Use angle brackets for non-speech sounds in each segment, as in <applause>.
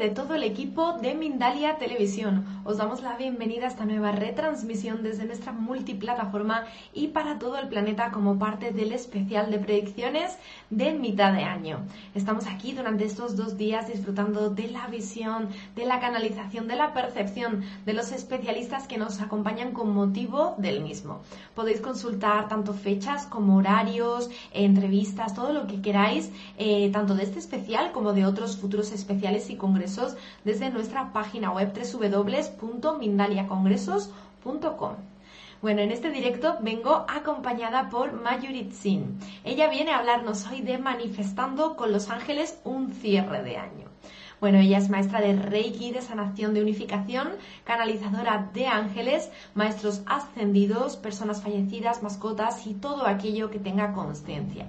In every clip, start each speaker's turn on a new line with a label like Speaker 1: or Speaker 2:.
Speaker 1: De todo el equipo de Mindalia Televisión. Os damos la bienvenida a esta nueva retransmisión desde nuestra multiplataforma y para todo el planeta como parte del especial de predicciones de mitad de año. Estamos aquí durante estos dos días disfrutando de la visión, de la canalización, de la percepción de los especialistas que nos acompañan con motivo del mismo. Podéis consultar tanto fechas como horarios, entrevistas, todo lo que queráis, eh, tanto de este especial como de otros futuros especiales y congresos desde nuestra página web Bueno, en este directo vengo acompañada por Mayurit Sin. Ella viene a hablarnos hoy de manifestando con los ángeles un cierre de año. Bueno, ella es maestra de Reiki, de sanación, de unificación, canalizadora de ángeles, maestros ascendidos, personas fallecidas, mascotas y todo aquello que tenga conciencia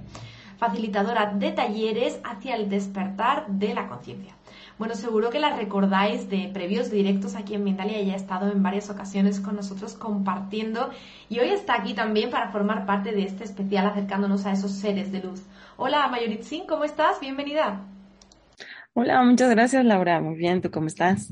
Speaker 1: facilitadora de talleres hacia el despertar de la conciencia. Bueno, seguro que la recordáis de previos directos aquí en Mindalia, ella ha estado en varias ocasiones con nosotros compartiendo y hoy está aquí también para formar parte de este especial acercándonos a esos seres de luz. Hola Mayoritzin, ¿cómo estás? Bienvenida.
Speaker 2: Hola, muchas gracias Laura, muy bien, ¿tú cómo estás?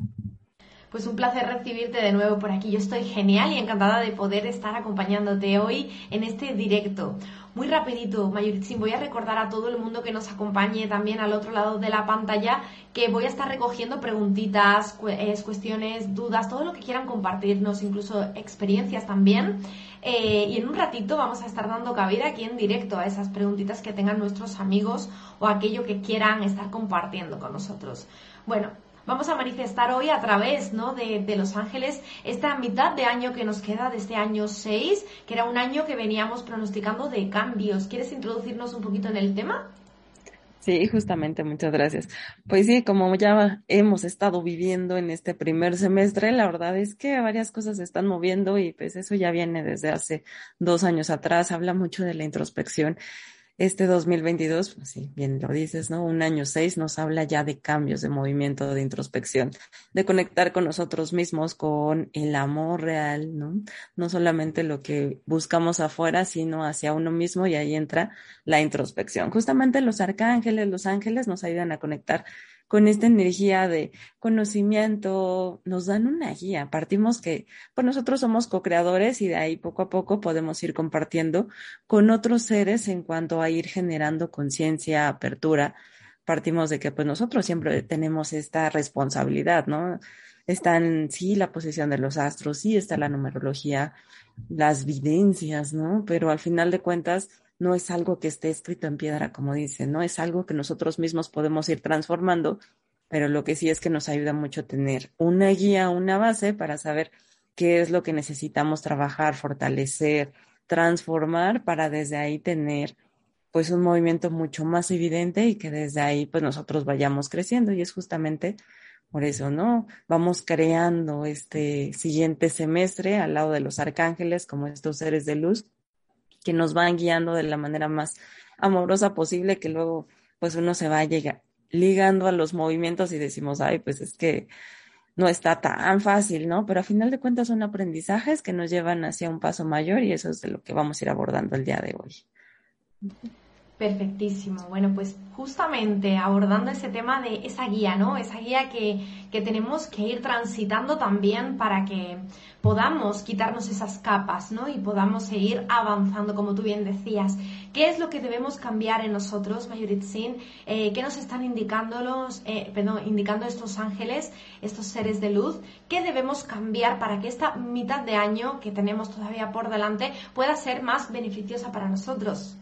Speaker 1: Pues un placer recibirte de nuevo por aquí. Yo estoy genial y encantada de poder estar acompañándote hoy en este directo. Muy rapidito, Mayuritzin, voy a recordar a todo el mundo que nos acompañe también al otro lado de la pantalla que voy a estar recogiendo preguntitas, cuestiones, dudas, todo lo que quieran compartirnos, incluso experiencias también. Eh, y en un ratito vamos a estar dando cabida aquí en directo a esas preguntitas que tengan nuestros amigos o aquello que quieran estar compartiendo con nosotros. Bueno, vamos a manifestar hoy a través ¿no? de, Los Ángeles esta mitad de año que nos queda de este año 6, que era un año que veníamos pronosticando de cambios. ¿Quieres introducirnos un poquito en el tema?
Speaker 2: Sí, justamente, muchas gracias. Pues sí, como ya hemos estado viviendo en este primer semestre, la verdad es que varias cosas se están moviendo y pues eso ya viene desde hace dos años atrás, habla mucho de la introspección este 2022, pues sí, bien lo dices, ¿no? Un año seis nos habla ya de cambios, de movimiento, de introspección, de conectar con nosotros mismos, con el amor real, ¿no? No solamente lo que buscamos afuera, sino hacia uno mismo y ahí entra la introspección. Justamente los arcángeles, los ángeles nos ayudan a conectar con esta energía de conocimiento, nos dan una guía. Partimos que, pues nosotros somos co-creadores y de ahí poco a poco podemos ir compartiendo con otros seres en cuanto a ir generando conciencia, apertura. Partimos de que pues nosotros siempre tenemos esta responsabilidad, ¿no? Están, sí, la posición de los astros, sí está la numerología, las videncias, ¿no? Pero al final de cuentas, no es algo que esté escrito en piedra, como dice, no es algo que nosotros mismos podemos ir transformando, pero lo que sí es que nos ayuda mucho tener una guía, una base para saber qué es lo que necesitamos trabajar, fortalecer, transformar para desde ahí tener pues un movimiento mucho más evidente y que desde ahí pues nosotros vayamos creciendo y es justamente por eso, ¿no? Vamos creando este siguiente semestre al lado de los arcángeles como estos seres de luz que nos van guiando de la manera más amorosa posible, que luego pues uno se va llega, ligando a los movimientos y decimos, ay, pues es que no está tan fácil, ¿no? Pero a final de cuentas son aprendizajes que nos llevan hacia un paso mayor y eso es de lo que vamos a ir abordando el día de hoy.
Speaker 1: Perfectísimo. Bueno, pues justamente abordando ese tema de esa guía, ¿no? Esa guía que, que, tenemos que ir transitando también para que podamos quitarnos esas capas, ¿no? Y podamos seguir avanzando, como tú bien decías. ¿Qué es lo que debemos cambiar en nosotros, Mayuritzin? Eh, ¿Qué nos están indicando, los, eh, perdón, indicando estos ángeles, estos seres de luz? ¿Qué debemos cambiar para que esta mitad de año que tenemos todavía por delante pueda ser más beneficiosa para nosotros?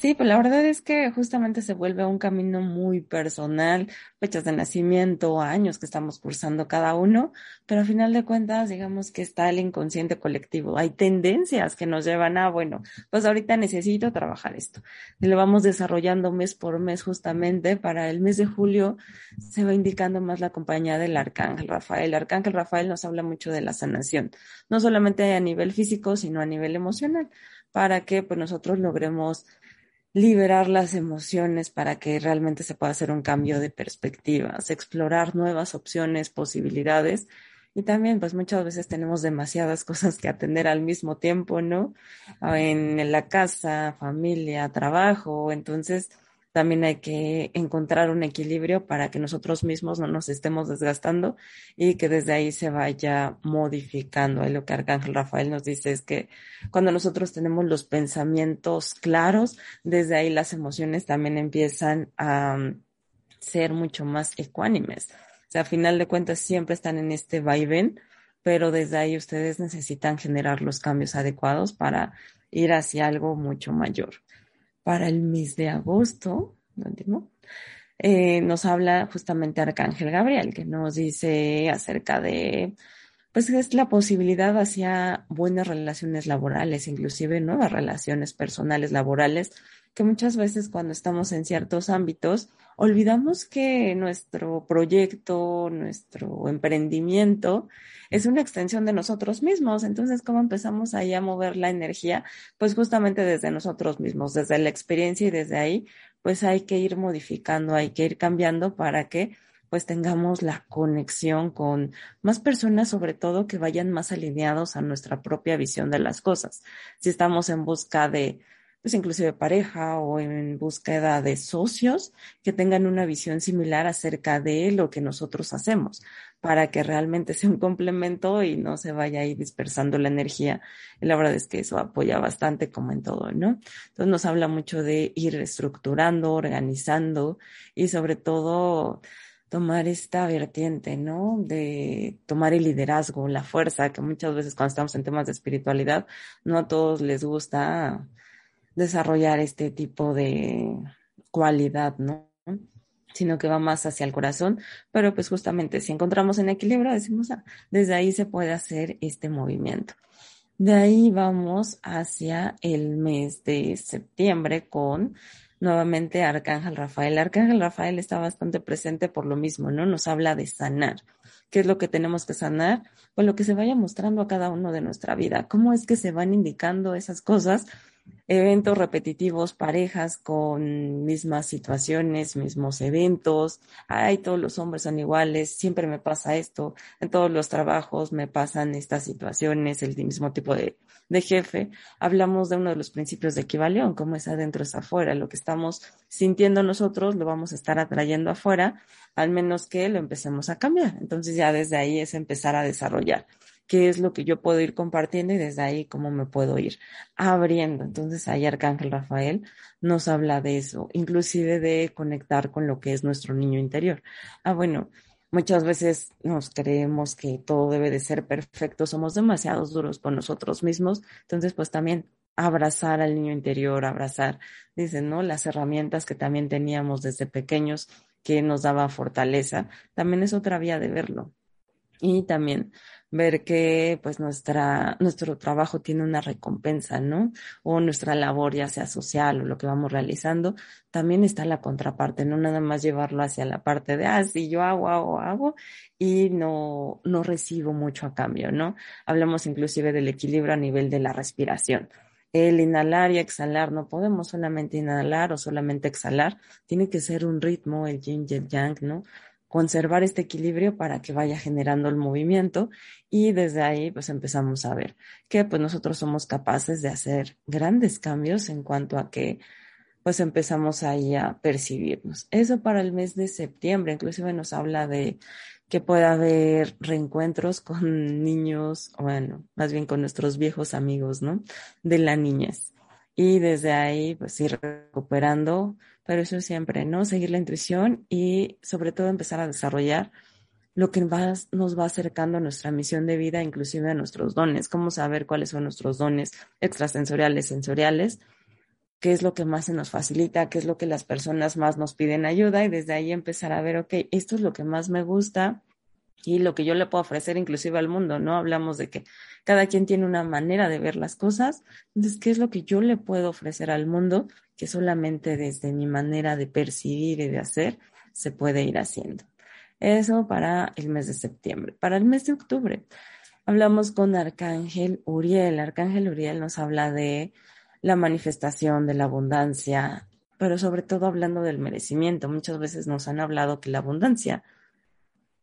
Speaker 2: Sí, pues la verdad es que justamente se vuelve un camino muy personal, fechas de nacimiento, años que estamos cursando cada uno, pero a final de cuentas, digamos que está el inconsciente colectivo. Hay tendencias que nos llevan a, bueno, pues ahorita necesito trabajar esto. Y lo vamos desarrollando mes por mes justamente. Para el mes de julio se va indicando más la compañía del Arcángel Rafael. El Arcángel Rafael nos habla mucho de la sanación, no solamente a nivel físico, sino a nivel emocional, para que pues nosotros logremos liberar las emociones para que realmente se pueda hacer un cambio de perspectivas, explorar nuevas opciones, posibilidades. Y también, pues muchas veces tenemos demasiadas <laughs> cosas que atender al mismo tiempo, ¿no? En la casa, familia, trabajo. Entonces, también hay que encontrar un equilibrio para que nosotros mismos no nos estemos desgastando y que desde ahí se vaya modificando. Ahí lo que Arcángel Rafael nos dice es que cuando nosotros tenemos los pensamientos claros, desde ahí las emociones también empiezan a mm, ser mucho más ecuánimes. O sea, a final de cuentas siempre están en este vaivén, pero desde ahí ustedes necesitan generar los cambios adecuados para ir hacia algo mucho mayor para el mes de agosto, eh, nos habla justamente Arcángel Gabriel, que nos dice acerca de, pues es la posibilidad hacia buenas relaciones laborales, inclusive nuevas relaciones personales laborales, que muchas veces cuando estamos en ciertos ámbitos olvidamos que nuestro proyecto, nuestro emprendimiento es una extensión de nosotros mismos. Entonces, ¿cómo empezamos ahí a mover la energía? Pues justamente desde nosotros mismos, desde la experiencia y desde ahí, pues hay que ir modificando, hay que ir cambiando para que pues tengamos la conexión con más personas, sobre todo que vayan más alineados a nuestra propia visión de las cosas. Si estamos en busca de pues inclusive pareja o en búsqueda de socios que tengan una visión similar acerca de lo que nosotros hacemos para que realmente sea un complemento y no se vaya ahí dispersando la energía. Y la verdad es que eso apoya bastante como en todo, ¿no? Entonces nos habla mucho de ir estructurando, organizando y sobre todo tomar esta vertiente, ¿no? De tomar el liderazgo, la fuerza, que muchas veces cuando estamos en temas de espiritualidad, no a todos les gusta desarrollar este tipo de cualidad, ¿no? sino que va más hacia el corazón, pero pues justamente si encontramos en equilibrio, decimos, ah, desde ahí se puede hacer este movimiento. De ahí vamos hacia el mes de septiembre con nuevamente Arcángel Rafael. Arcángel Rafael está bastante presente por lo mismo, ¿no? Nos habla de sanar. ¿Qué es lo que tenemos que sanar? Pues lo que se vaya mostrando a cada uno de nuestra vida. ¿Cómo es que se van indicando esas cosas? Eventos repetitivos, parejas con mismas situaciones, mismos eventos. Ay, todos los hombres son iguales, siempre me pasa esto, en todos los trabajos me pasan estas situaciones, el mismo tipo de, de jefe. Hablamos de uno de los principios de equivalión, como es adentro es afuera. Lo que estamos sintiendo nosotros lo vamos a estar atrayendo afuera, al menos que lo empecemos a cambiar. Entonces ya desde ahí es empezar a desarrollar qué es lo que yo puedo ir compartiendo y desde ahí cómo me puedo ir abriendo. Entonces ahí Arcángel Rafael nos habla de eso, inclusive de conectar con lo que es nuestro niño interior. Ah, bueno, muchas veces nos creemos que todo debe de ser perfecto, somos demasiados duros con nosotros mismos, entonces pues también abrazar al niño interior, abrazar, dicen, ¿no? Las herramientas que también teníamos desde pequeños que nos daba fortaleza, también es otra vía de verlo. Y también ver que pues nuestra, nuestro trabajo tiene una recompensa, ¿no? O nuestra labor, ya sea social o lo que vamos realizando, también está la contraparte, no nada más llevarlo hacia la parte de, ah, sí, yo hago, hago, hago y no, no recibo mucho a cambio, ¿no? Hablamos inclusive del equilibrio a nivel de la respiración. El inhalar y exhalar, no podemos solamente inhalar o solamente exhalar, tiene que ser un ritmo, el yin y el yang, ¿no? Conservar este equilibrio para que vaya generando el movimiento y desde ahí pues empezamos a ver que pues nosotros somos capaces de hacer grandes cambios en cuanto a que pues empezamos ahí a percibirnos. Eso para el mes de septiembre, inclusive nos habla de que pueda haber reencuentros con <laughs> niños, bueno, más bien con nuestros viejos amigos, ¿no? De la niñez. Y desde ahí pues ir recuperando pero eso siempre, ¿no? Seguir la intuición y sobre todo empezar a desarrollar lo que nos va acercando a nuestra misión de vida, inclusive a nuestros dones, cómo saber cuáles son nuestros dones extrasensoriales, sensoriales, qué es lo que más se nos facilita, qué es lo que las personas más nos piden ayuda y desde ahí empezar a ver, ok, esto es lo que más me gusta y lo que yo le puedo ofrecer inclusive al mundo, ¿no? Hablamos de que cada quien tiene una manera de ver las cosas, entonces, ¿qué es lo que yo le puedo ofrecer al mundo que solamente desde mi manera de percibir y de hacer se puede ir haciendo. Eso para el mes de septiembre. Para el mes de octubre, hablamos con Arcángel Uriel. Arcángel Uriel nos habla de la manifestación de la abundancia, pero sobre todo hablando del merecimiento. Muchas veces nos han hablado que la abundancia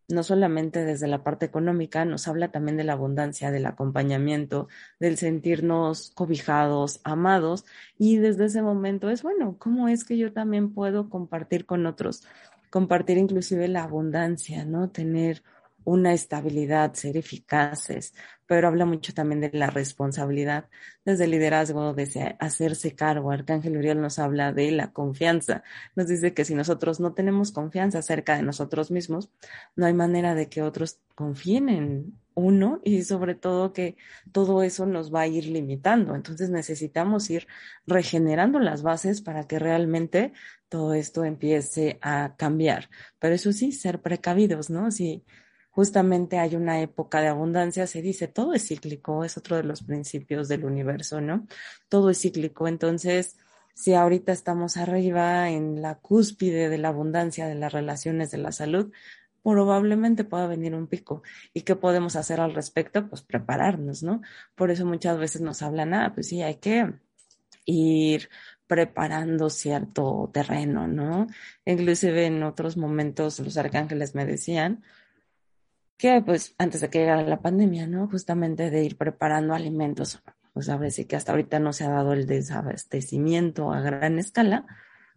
Speaker 2: no solamente desde la parte económica, nos habla también de la abundancia, del acompañamiento, del sentirnos cobijados, amados. Y desde ese momento es, bueno, ¿cómo es que yo también puedo compartir con otros? Compartir inclusive la abundancia, ¿no? Tener una estabilidad, ser eficaces, pero habla mucho también de la responsabilidad, desde el liderazgo, desde hacerse cargo. Arcángel Uriel nos habla de la confianza. Nos dice que si nosotros no tenemos confianza acerca de nosotros mismos, no hay manera de que otros confíen en uno y sobre todo que todo eso nos va a ir limitando. Entonces necesitamos ir regenerando las bases para que realmente todo esto empiece a cambiar. Pero eso sí, ser precavidos, ¿no? Si justamente hay una época de abundancia, se dice, todo es cíclico, es otro de los principios del universo, ¿no? Todo es cíclico, entonces, si ahorita estamos arriba en la cúspide de la abundancia, de las relaciones, de la salud, probablemente pueda venir un pico. ¿Y qué podemos hacer al respecto? Pues prepararnos, ¿no? Por eso muchas veces nos hablan, ah, pues sí, hay que ir preparando cierto terreno, ¿no? Inclusive en otros momentos los arcángeles me decían, que pues antes de que llegara la pandemia, ¿no? Justamente de ir preparando alimentos. Pues a sí que hasta ahorita no se ha dado el desabastecimiento a gran escala,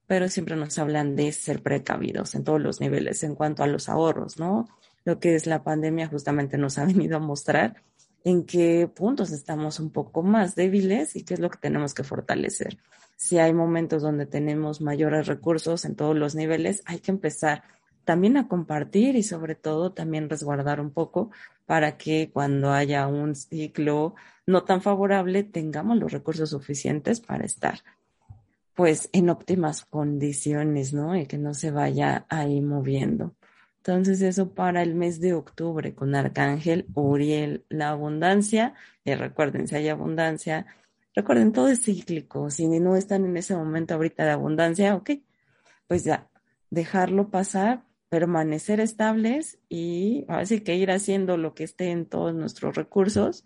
Speaker 2: pero siempre nos hablan de ser precavidos en todos los niveles en cuanto a los ahorros, ¿no? Lo que es la pandemia justamente nos ha <laughs> venido a mostrar en qué puntos estamos un poco más débiles y qué es lo que tenemos que fortalecer. Si hay momentos donde tenemos mayores recursos en todos los niveles, hay que empezar también a compartir y sobre todo también resguardar un poco para que cuando haya un ciclo no tan favorable tengamos los recursos suficientes para estar pues en óptimas condiciones, ¿no? Y que no se vaya ahí moviendo. Entonces eso para el mes de octubre con Arcángel Uriel, la abundancia, y recuerden, si hay abundancia, recuerden, todo es cíclico, si no están en ese momento ahorita de abundancia, ok, pues ya, dejarlo pasar permanecer estables y así que ir haciendo lo que esté en todos nuestros recursos,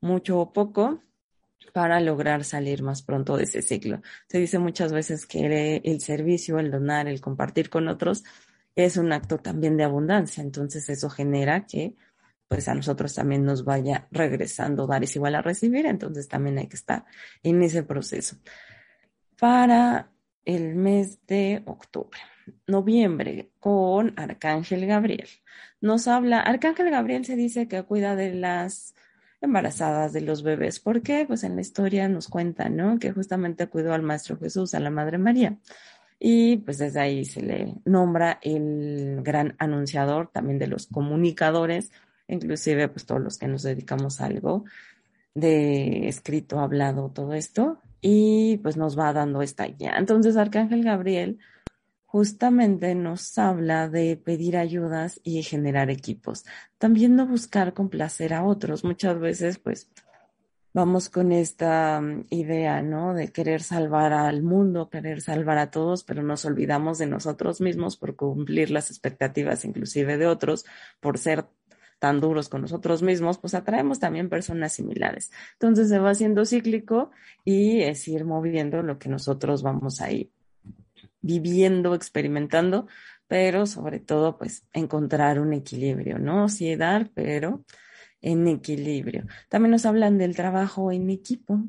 Speaker 2: mucho o poco, para lograr salir más pronto de ese ciclo. Se dice muchas veces que el servicio, el donar, el compartir con otros es un acto también de abundancia. Entonces eso genera que pues a nosotros también nos vaya regresando. Dar es igual a recibir, entonces también hay que estar en ese proceso. Para el mes de octubre noviembre con Arcángel Gabriel. Nos habla, Arcángel Gabriel se dice que cuida de las embarazadas, de los bebés. ¿Por qué? Pues en la historia nos cuenta, ¿no? Que justamente cuidó al Maestro Jesús, a la Madre María. Y pues desde ahí se le nombra el gran anunciador también de los comunicadores, inclusive pues todos los que nos dedicamos a algo de escrito, hablado, todo esto, y pues nos va dando esta guía. Entonces, Arcángel Gabriel justamente nos habla de pedir ayudas y generar equipos. También no buscar complacer a otros. Muchas veces, pues, vamos con esta mm, idea, ¿no? De querer salvar al mundo, querer salvar a todos, pero nos olvidamos de nosotros mismos por cumplir las expectativas inclusive de otros, por ser tan duros con nosotros mismos, pues atraemos también personas similares. Entonces se va haciendo cíclico y es ir moviendo lo que nosotros vamos a ir viviendo, experimentando, pero sobre todo, pues, encontrar un equilibrio, ¿no? Dar, pero en equilibrio. También nos hablan del trabajo en equipo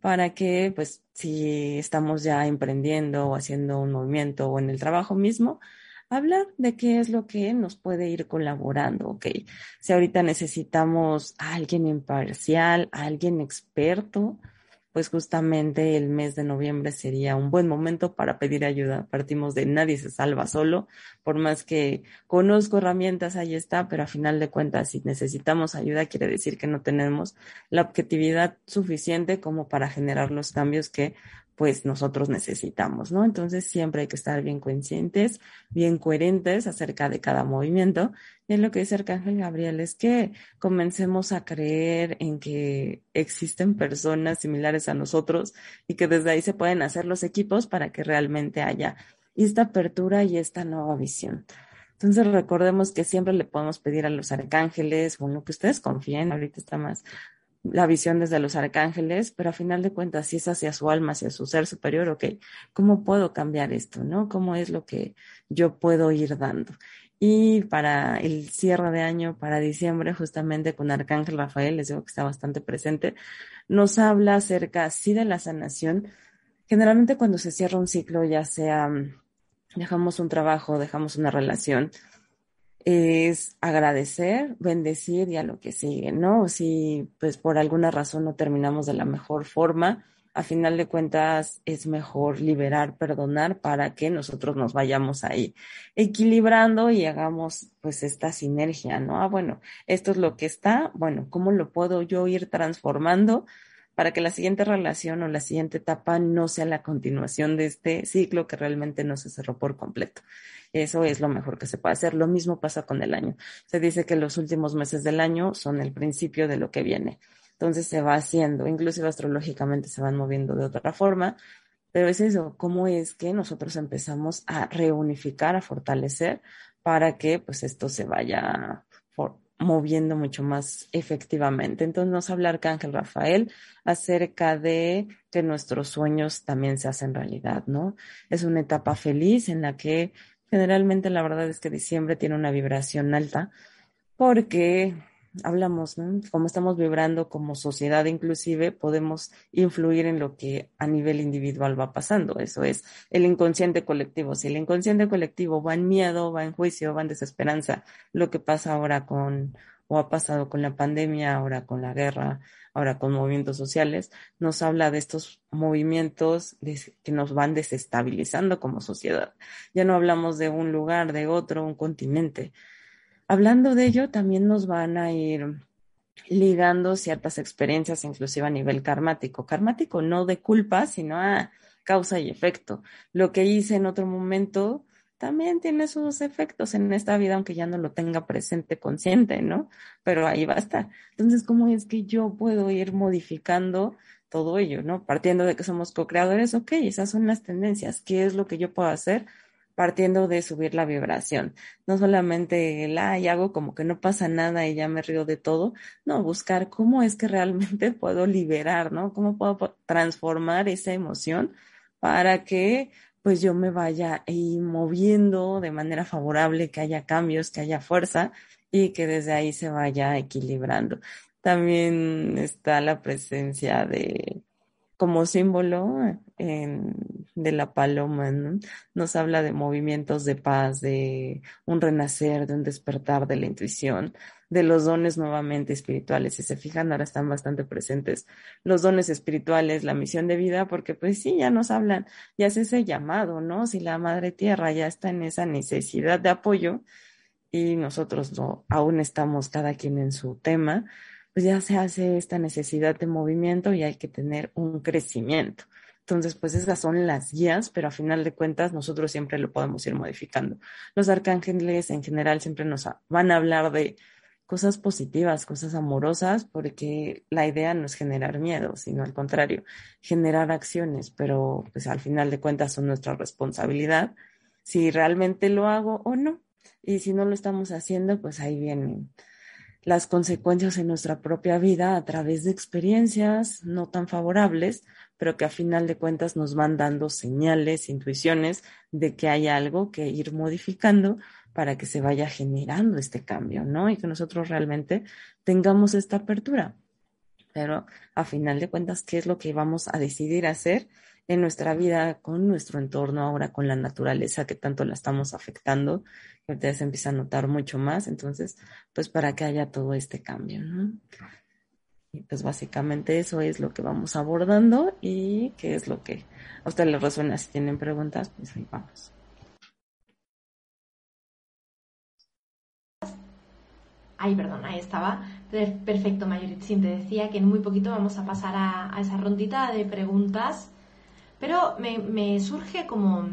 Speaker 2: para que, pues, si estamos ya emprendiendo o haciendo un movimiento o en el trabajo mismo, hablar de qué es lo que nos puede ir colaborando, ¿ok? Si ahorita necesitamos a alguien imparcial, a alguien experto, pues justamente el mes de noviembre sería un buen momento para pedir ayuda. Partimos de nadie se salva solo, por más que conozco herramientas, ahí está, pero a final de cuentas, si necesitamos ayuda, quiere decir que no tenemos la objetividad suficiente como para generar los cambios que pues nosotros necesitamos, ¿no? Entonces siempre hay que estar bien conscientes, bien coherentes acerca de cada movimiento. Y lo que dice Arcángel Gabriel es que comencemos a creer en que existen personas similares a nosotros y que desde ahí se pueden hacer los equipos para que realmente haya esta apertura y esta nueva visión. Entonces recordemos que siempre le podemos pedir a los arcángeles o en lo que ustedes confíen, ahorita está más la visión desde los arcángeles, pero a final de cuentas, si es hacia su alma, hacia su ser superior, ok, ¿cómo puedo cambiar esto? ¿No? ¿Cómo es lo que yo puedo ir dando? Y para el cierre de año, para diciembre, justamente con Arcángel Rafael, les digo que está bastante presente, nos habla acerca, sí, de la sanación. Generalmente cuando se cierra un ciclo, ya sea mm, dejamos un trabajo, dejamos una relación, es agradecer, bendecir y a lo que sigue, ¿no? Si pues por alguna razón no terminamos de la mejor forma, a final de cuentas es mejor liberar, perdonar para que nosotros nos vayamos ahí equilibrando y hagamos pues esta sinergia, ¿no? Ah, bueno, esto es lo que está, bueno, ¿cómo lo puedo yo ir transformando para que la siguiente relación o la siguiente etapa no sea la continuación de este ciclo que realmente no se cerró por completo? Eso es lo mejor que se puede hacer. Lo mismo pasa con el año. Se dice que los últimos meses del año son el principio de lo que viene. Entonces se va haciendo, inclusive astrológicamente se van moviendo de otra forma, pero es eso, cómo es que nosotros empezamos a reunificar, a fortalecer para que pues esto se vaya moviendo mucho más efectivamente. Entonces nos habla Arcángel Rafael acerca de que nuestros sueños también se hacen realidad, ¿no? Es una etapa feliz en la que generalmente la verdad es que diciembre tiene una vibración alta porque hablamos, ¿no? Como estamos vibrando como sociedad inclusive, podemos influir en lo que a nivel individual va pasando. Eso es el inconsciente colectivo. Si el inconsciente colectivo va en miedo, va en juicio, va en desesperanza, lo que pasa ahora con, o ha pasado con la pandemia, ahora con la guerra, ahora con movimientos sociales, nos habla de estos movimientos que nos van desestabilizando como sociedad. Ya no hablamos de un lugar, de otro, un continente Hablando de ello, también nos van a ir ligando ciertas experiencias, inclusive a nivel karmático. Karmático no de culpa, sino a causa y efecto. Lo que hice en otro momento también tiene sus efectos en esta vida, aunque ya no lo tenga presente consciente, ¿no? Pero ahí va a estar. Entonces, ¿cómo es que yo puedo ir modificando todo ello, ¿no? Partiendo de que somos co-creadores, ok, esas son las tendencias. ¿Qué es lo que yo puedo hacer partiendo de subir la vibración. No solamente el, ay, hago como que no pasa nada y ya me río de todo. No, buscar cómo es que realmente <laughs> puedo liberar, ¿no? Cómo puedo transformar esa emoción para que pues yo me vaya ahí moviendo de manera favorable, que haya cambios, que haya fuerza y que desde ahí se vaya equilibrando. También está la presencia de como símbolo de la paloma, nos habla de movimientos de paz, de un renacer, de un despertar de la intuición, de los dones nuevamente espirituales. Si se fijan, ahora están bastante presentes los dones espirituales, la misión de vida, porque pues sí, ya nos hablan, ya es ese llamado, ¿no? Si la Madre Tierra ya está en esa necesidad de apoyo y nosotros no, aún estamos cada quien en su tema, pues ya se hace esta necesidad de movimiento y hay que tener un crecimiento. Entonces, pues esas son las guías, pero a final de cuentas nosotros siempre lo podemos ir modificando. Los arcángeles en general siempre nos van a hablar de cosas positivas, cosas amorosas, porque la idea no es generar miedo, sino al contrario, generar acciones, pero pues al final de cuentas son nuestra responsabilidad si realmente lo hago o no. Y si no lo estamos haciendo, pues ahí vienen las consecuencias en nuestra propia vida a través de experiencias no tan favorables, pero que a final de cuentas nos van dando señales, intuiciones de que hay algo que ir modificando para que se vaya generando este cambio, ¿no? Y que nosotros realmente tengamos esta apertura. Pero a final de cuentas, ¿qué es lo que vamos a decidir hacer en nuestra vida con nuestro entorno ahora, con la naturaleza que tanto la estamos afectando? que ahorita se empieza a notar mucho más, entonces, pues para que haya todo este cambio, ¿no? Y pues básicamente eso es lo que vamos abordando y qué es lo que a ustedes les resuena. Si tienen preguntas, pues ahí vamos.
Speaker 1: Ay, perdón, ahí estaba. Perfecto, Mayoritzin. Te decía que en muy poquito vamos a pasar a, esa rondita de preguntas, pero me, surge como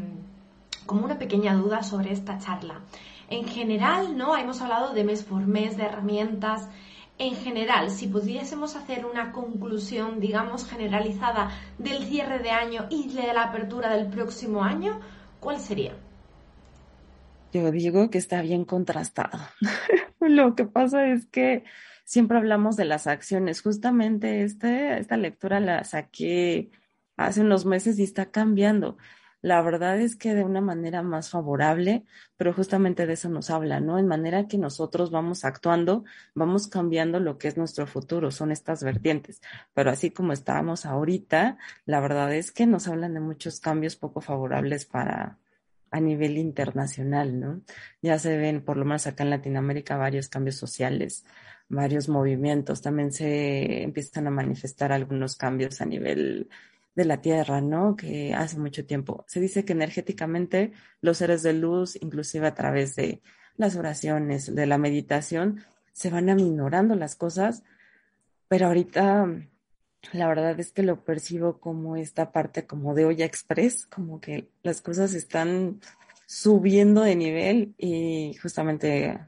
Speaker 1: como una pequeña duda sobre esta charla. En general, ¿no? Hemos hablado de mes por mes, de herramientas. En general, si pudiésemos hacer una conclusión, digamos, generalizada del cierre de año y de la apertura del próximo año, ¿cuál sería?
Speaker 2: Yo digo que está bien contrastado. <laughs> Lo que pasa es que siempre hablamos de las acciones. Justamente este, esta lectura la saqué hace unos meses y está cambiando la verdad es que de una manera más favorable, pero justamente de eso nos habla, ¿no? En manera que nosotros vamos actuando, vamos cambiando lo que es nuestro futuro, son estas vertientes. Pero así como estábamos ahorita, la verdad es que nos hablan de muchos cambios poco favorables para a nivel internacional, ¿no? Ya se ven, por lo menos acá en Latinoamérica, varios cambios sociales, varios movimientos, también se empiezan a manifestar algunos cambios a nivel de la Tierra, ¿no? Que hace mucho tiempo. Se dice que energéticamente los seres de luz, inclusive a través de las oraciones, de la meditación, se van aminorando las cosas, pero ahorita la verdad es que lo percibo como esta parte como de olla express, como que las cosas están subiendo de nivel y justamente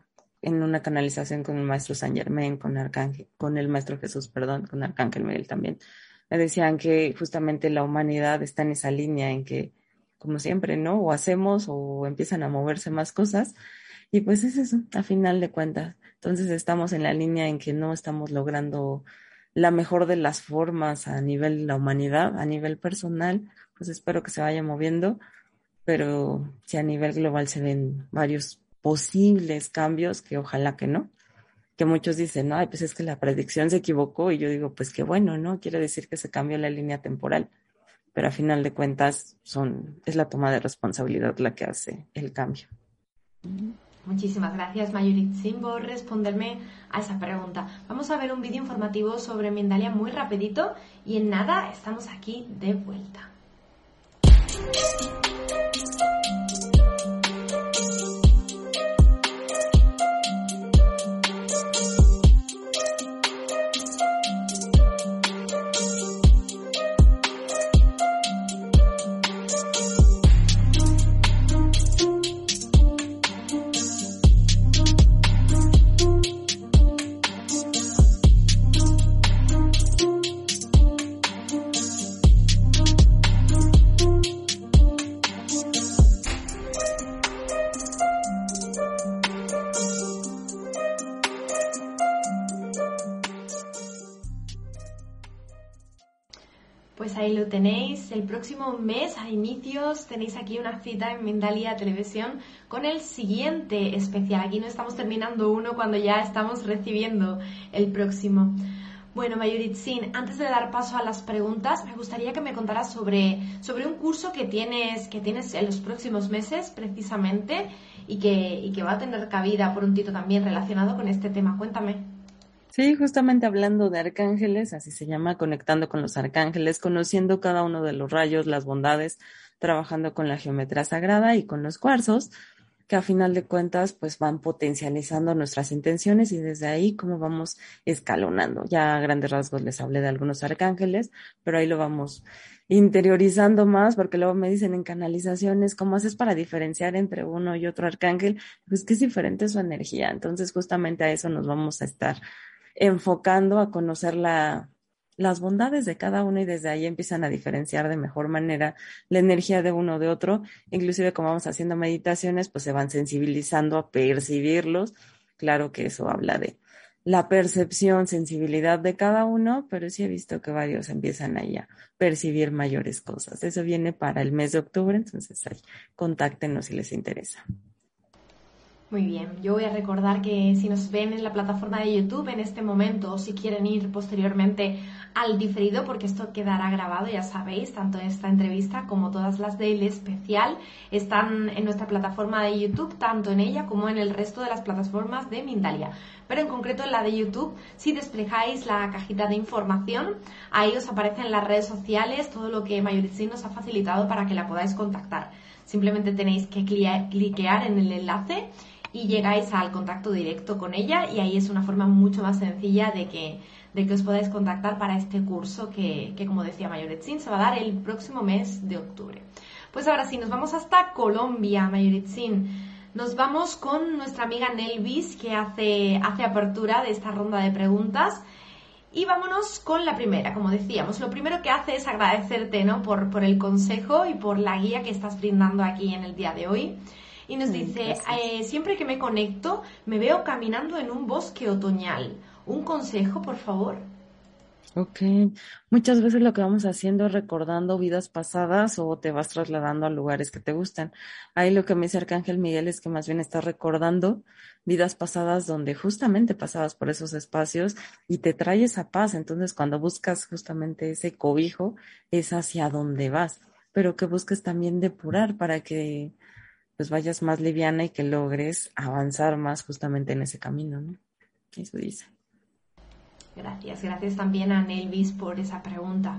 Speaker 2: en una canalización con el maestro San Germain, con Arcángel, con el maestro Jesús, perdón, con Arcángel Miguel también, decían que justamente la humanidad está en esa línea en que, como siempre, ¿no? O hacemos o empiezan a moverse más cosas. Y pues es eso, a final de cuentas. Entonces estamos en la línea en que no estamos logrando la mejor de las formas a nivel de la humanidad, a nivel personal, pues espero que se vaya moviendo, pero si a nivel global se ven varios posibles cambios, que ojalá que no, que muchos dicen, no, pues es que la predicción se equivocó y yo digo, pues qué bueno, ¿no? Quiere decir que se cambió la línea temporal, pero a final de cuentas son, es la toma de responsabilidad la que hace el cambio.
Speaker 1: Muchísimas gracias, Mayuritzin, por responderme a esa pregunta. Vamos a ver un vídeo informativo sobre Mindalia muy rapidito y en nada estamos aquí de vuelta. Mes, a inicios, tenéis aquí una cita en Mindalia Televisión con el siguiente especial. Aquí no estamos terminando uno cuando ya estamos recibiendo el próximo. Bueno, Mayuritzin, antes de dar paso a las preguntas, me gustaría que me contaras sobre, sobre un curso que tienes, que tienes en los próximos meses, precisamente, y que, y que va a tener cabida prontito también relacionado con este tema. Cuéntame.
Speaker 2: Sí, justamente hablando de arcángeles, así se llama, conectando con los arcángeles, conociendo cada uno de los rayos, las bondades, trabajando con la geometría sagrada y con los cuarzos, que a final de cuentas pues van potencializando nuestras intenciones y desde ahí cómo vamos escalonando. Ya a grandes rasgos les hablé de algunos arcángeles, pero ahí lo vamos interiorizando más porque luego me dicen en canalizaciones, ¿cómo haces para diferenciar entre uno y otro arcángel? Pues que es diferente su energía. Entonces justamente a eso nos vamos a estar enfocando a conocer la, las bondades de cada uno y desde ahí empiezan a diferenciar de mejor manera la energía de uno de otro. Inclusive como vamos haciendo meditaciones, pues se van sensibilizando a percibirlos. Claro que eso habla de la percepción, sensibilidad de cada uno, pero sí he visto que varios empiezan ahí a percibir mayores cosas. Eso viene para el mes de octubre, entonces ahí contáctenos si les interesa.
Speaker 1: Muy bien, yo voy a recordar que si nos ven en la plataforma de YouTube en este momento o si quieren ir posteriormente al diferido, porque esto quedará grabado, ya sabéis, tanto esta entrevista como todas las del especial están en nuestra plataforma de YouTube, tanto en ella como en el resto de las plataformas de Mindalia. Pero en concreto en la de YouTube, si desplegáis la cajita de información, ahí os aparecen las redes sociales, todo lo que Mayoricín nos ha facilitado para que la podáis contactar. Simplemente tenéis que cliquear en el enlace y llegáis al contacto directo con ella y ahí es una forma mucho más sencilla de que, de que os podáis contactar para este curso que, que como decía Mayoritzin, se va a dar el próximo mes de octubre. Pues ahora sí, nos vamos hasta Colombia, Mayoritzin. Nos vamos con nuestra amiga Nelvis, que hace, hace apertura de esta ronda de preguntas. Y vámonos con la primera, como decíamos. Lo primero que hace es agradecerte ¿no? por, por el consejo y por la guía que estás brindando aquí en el día de hoy y nos dice, eh, siempre que me conecto me veo caminando en un bosque otoñal. ¿Un consejo, por favor?
Speaker 2: Ok, muchas veces lo que vamos haciendo es recordando vidas pasadas o te vas trasladando a lugares que te gustan. Ahí lo que me dice Arcángel Miguel es que más bien estás recordando vidas pasadas donde justamente pasabas por esos espacios y te trae esa paz. Entonces, cuando buscas justamente ese cobijo, es hacia donde vas, pero que busques también depurar para que pues vayas más liviana y que logres avanzar más justamente en ese camino, ¿no? Eso dice.
Speaker 1: Gracias, gracias también a Nelvis por esa pregunta.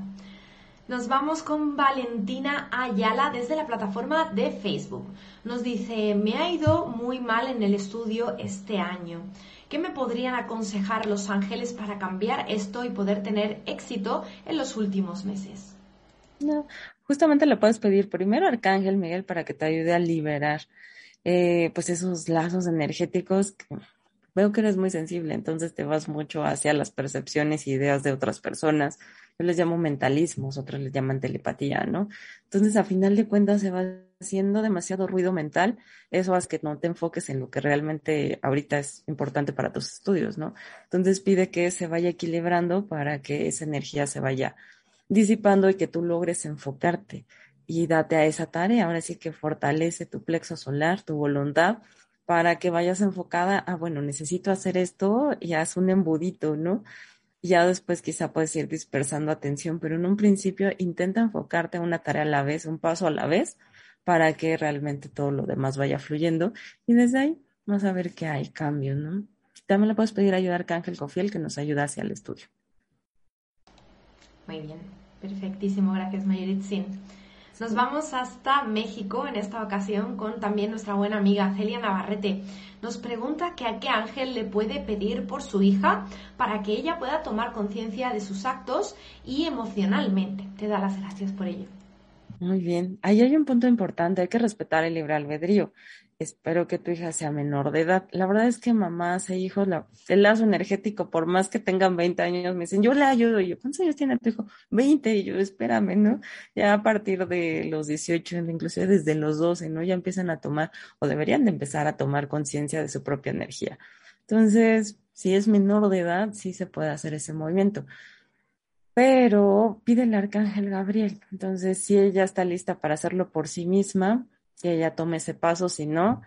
Speaker 1: Nos vamos con Valentina Ayala desde la plataforma de Facebook. Nos dice, me ha ido muy mal en el estudio este año. ¿Qué me podrían aconsejar los ángeles para cambiar esto y poder tener éxito en los últimos meses?
Speaker 2: No, justamente le puedes pedir primero Arcángel Miguel para que te ayude a liberar eh, pues esos lazos energéticos que veo que eres muy sensible, entonces te vas mucho hacia las percepciones y ideas de otras personas. Yo les llamo mentalismos, otros les llaman telepatía, ¿no? Entonces, a final de cuentas, se va haciendo demasiado ruido mental. Eso hace que no te enfoques en lo que realmente ahorita es importante para tus estudios, ¿no? Entonces, pide que se vaya equilibrando para que esa energía se vaya disipando y que tú logres enfocarte. Y date a esa tarea. Ahora sí que fortalece tu plexo solar, tu voluntad para que vayas enfocada a, bueno, necesito hacer esto y haz un embudito, ¿no? Ya después quizá puedes ir dispersando atención, pero en un principio intenta enfocarte a una tarea a la vez, un paso a la vez, para que realmente todo lo demás vaya fluyendo y desde ahí vamos a ver que hay cambio, ¿no? También le puedes pedir ayuda a Arcángel Cofiel que nos ayuda hacia el estudio.
Speaker 1: Muy bien, perfectísimo, gracias Mayuritzin. Nos vamos hasta México en esta ocasión con también nuestra buena amiga Celia Navarrete. Nos pregunta que a qué ángel le puede pedir por su hija para que ella pueda tomar conciencia de sus actos y emocionalmente. Te da las gracias por ello.
Speaker 2: Muy bien. Ahí hay un punto importante, hay que respetar el libre albedrío espero que tu hija sea menor de edad. La verdad es que mamás e hijos, el lazo energético, por más que tengan 20 años, me dicen, yo le ayudo. Y yo, ¿cuántos años tiene tu hijo? 20. Y yo, espérame, ¿no? Ya a partir de los 18, inclusive desde los 12, ¿no? Ya empiezan a tomar, o deberían de empezar a tomar conciencia de su propia energía. Entonces, si es menor de edad, sí se puede hacer ese movimiento. Pero pide el arcángel Gabriel. Entonces, si ella está lista para hacerlo por sí misma, que ella tome ese paso, si no,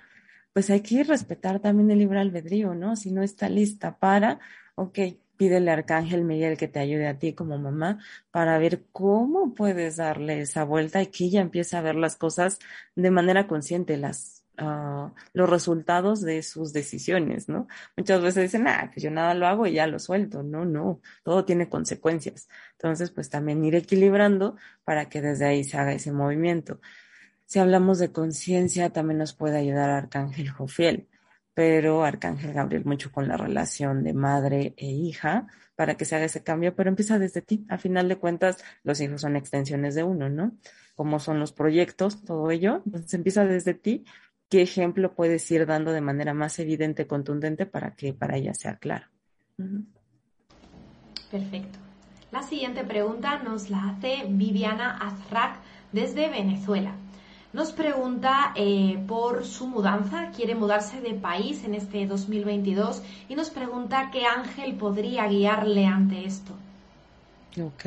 Speaker 2: pues hay que respetar también el libre albedrío, ¿no? Si no está lista para, ok, pídele al arcángel Miguel que te ayude a ti como mamá para ver cómo puedes darle esa vuelta y que ella empiece a ver las cosas de manera consciente, las, uh, los resultados de sus decisiones, ¿no? Muchas veces dicen, ah, pues yo nada lo hago y ya lo suelto. No, no, todo tiene consecuencias. Entonces, pues también ir equilibrando para que desde ahí se haga ese movimiento. Si hablamos de conciencia, también nos puede ayudar Arcángel Jofiel, pero Arcángel Gabriel mucho con la relación de madre e hija para que se haga ese cambio, pero empieza desde ti. A final de cuentas, los hijos son extensiones de uno, ¿no? Como son los proyectos, todo ello. Entonces empieza desde ti. ¿Qué ejemplo puedes ir dando de manera más evidente, contundente para que para ella sea claro?
Speaker 1: Perfecto. La siguiente pregunta nos la hace Viviana Azrak desde Venezuela. Nos pregunta eh, por su mudanza, quiere mudarse de país en este 2022 y nos pregunta qué ángel podría guiarle ante esto.
Speaker 2: Ok.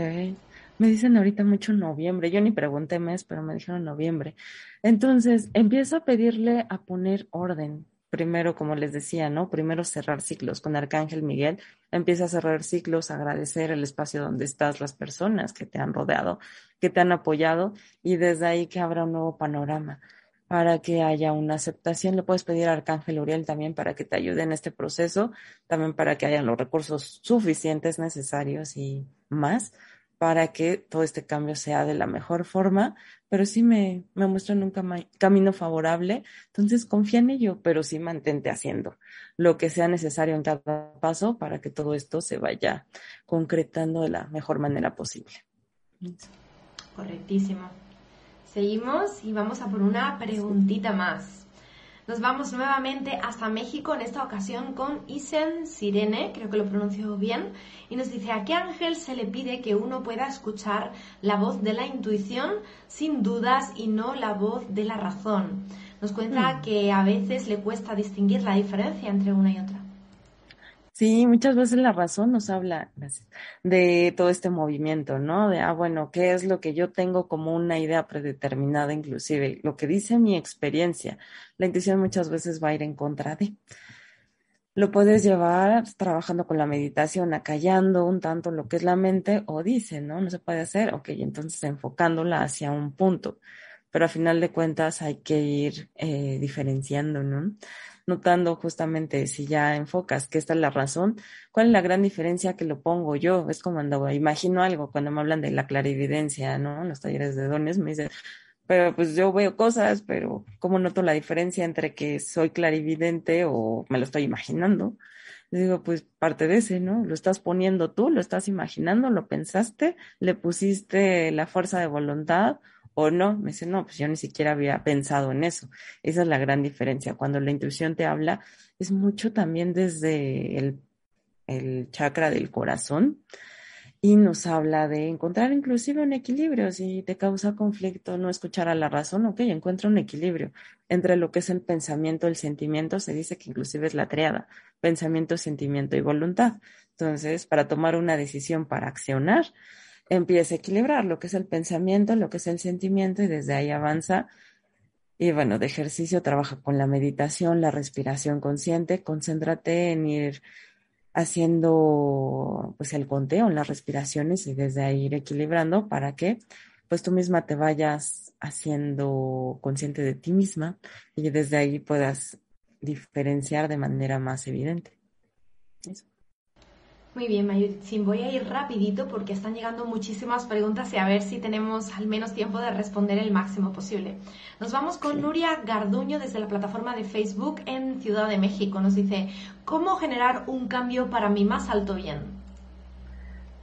Speaker 2: Me dicen ahorita mucho noviembre. Yo ni pregunté mes, pero me dijeron noviembre. Entonces, empiezo a pedirle a poner orden primero, como les decía, ¿no? Primero cerrar ciclos con Arcángel Miguel. Empieza a cerrar ciclos, agradecer el espacio donde estás, las personas que te han rodeado, que te han apoyado y desde ahí que abra un nuevo panorama para que haya una aceptación. Le puedes pedir a Arcángel Uriel también para que te ayude en este proceso, también para que haya los recursos suficientes, necesarios y más para que todo este cambio sea de la mejor forma, pero sí me, me muestran un camino favorable, entonces confía en ello, pero sí mantente haciendo lo que sea necesario en cada paso para que todo esto se vaya concretando de la mejor manera posible.
Speaker 1: Correctísimo. Seguimos y vamos a por una preguntita más. Nos vamos nuevamente hasta México, en esta ocasión con Isen Sirene, creo que lo pronuncio bien, y nos dice, ¿a qué ángel se le pide que uno pueda escuchar la voz de la intuición sin dudas y no la voz de la razón? Nos cuenta mm. que a veces le cuesta distinguir la diferencia entre una y otra.
Speaker 2: Sí, muchas veces la razón nos habla de todo este movimiento, ¿no? De, ah, bueno, ¿qué es lo que yo tengo como una idea predeterminada, inclusive? Lo que dice mi experiencia. La intuición muchas veces va a ir en contra de. Lo puedes llevar trabajando con la meditación, acallando un tanto lo que es la mente o dice, ¿no? No se puede hacer, ok, entonces enfocándola hacia un punto. Pero a final de cuentas hay que ir eh, diferenciando, ¿no? Notando justamente si ya enfocas que esta es la razón, cuál es la gran diferencia que lo pongo yo. Es como cuando imagino algo, cuando me hablan de la clarividencia, ¿no? En los talleres de dones me dicen, pero pues yo veo cosas, pero ¿cómo noto la diferencia entre que soy clarividente o me lo estoy imaginando? Digo, pues parte de ese, ¿no? Lo estás poniendo tú, lo estás imaginando, lo pensaste, le pusiste la fuerza de voluntad o no. Me dice, no, pues yo ni siquiera había pensado en eso. Esa es la gran diferencia. Cuando la intuición te habla, es mucho también desde el, el chakra del corazón y nos habla de encontrar inclusive un equilibrio. Si te causa conflicto no escuchar a la razón, ok, encuentra un equilibrio entre lo que es el pensamiento, el sentimiento, se dice que inclusive es la triada, pensamiento, sentimiento y voluntad. Entonces, para tomar una decisión, para accionar, empieza a equilibrar lo que es el pensamiento, lo que es el sentimiento y desde ahí avanza. Y bueno, de ejercicio trabaja con la meditación, la respiración consciente, concéntrate en ir haciendo pues el conteo en las respiraciones y desde ahí ir equilibrando para que pues tú misma te vayas haciendo consciente de ti misma y desde ahí puedas diferenciar de manera más evidente. Eso.
Speaker 1: Muy bien, Mayutzin. Voy a ir rapidito porque están llegando muchísimas preguntas y a ver si tenemos al menos tiempo de responder el máximo posible. Nos vamos con Nuria Garduño desde la plataforma de Facebook en Ciudad de México. Nos dice, ¿cómo generar un cambio para mi más alto bien?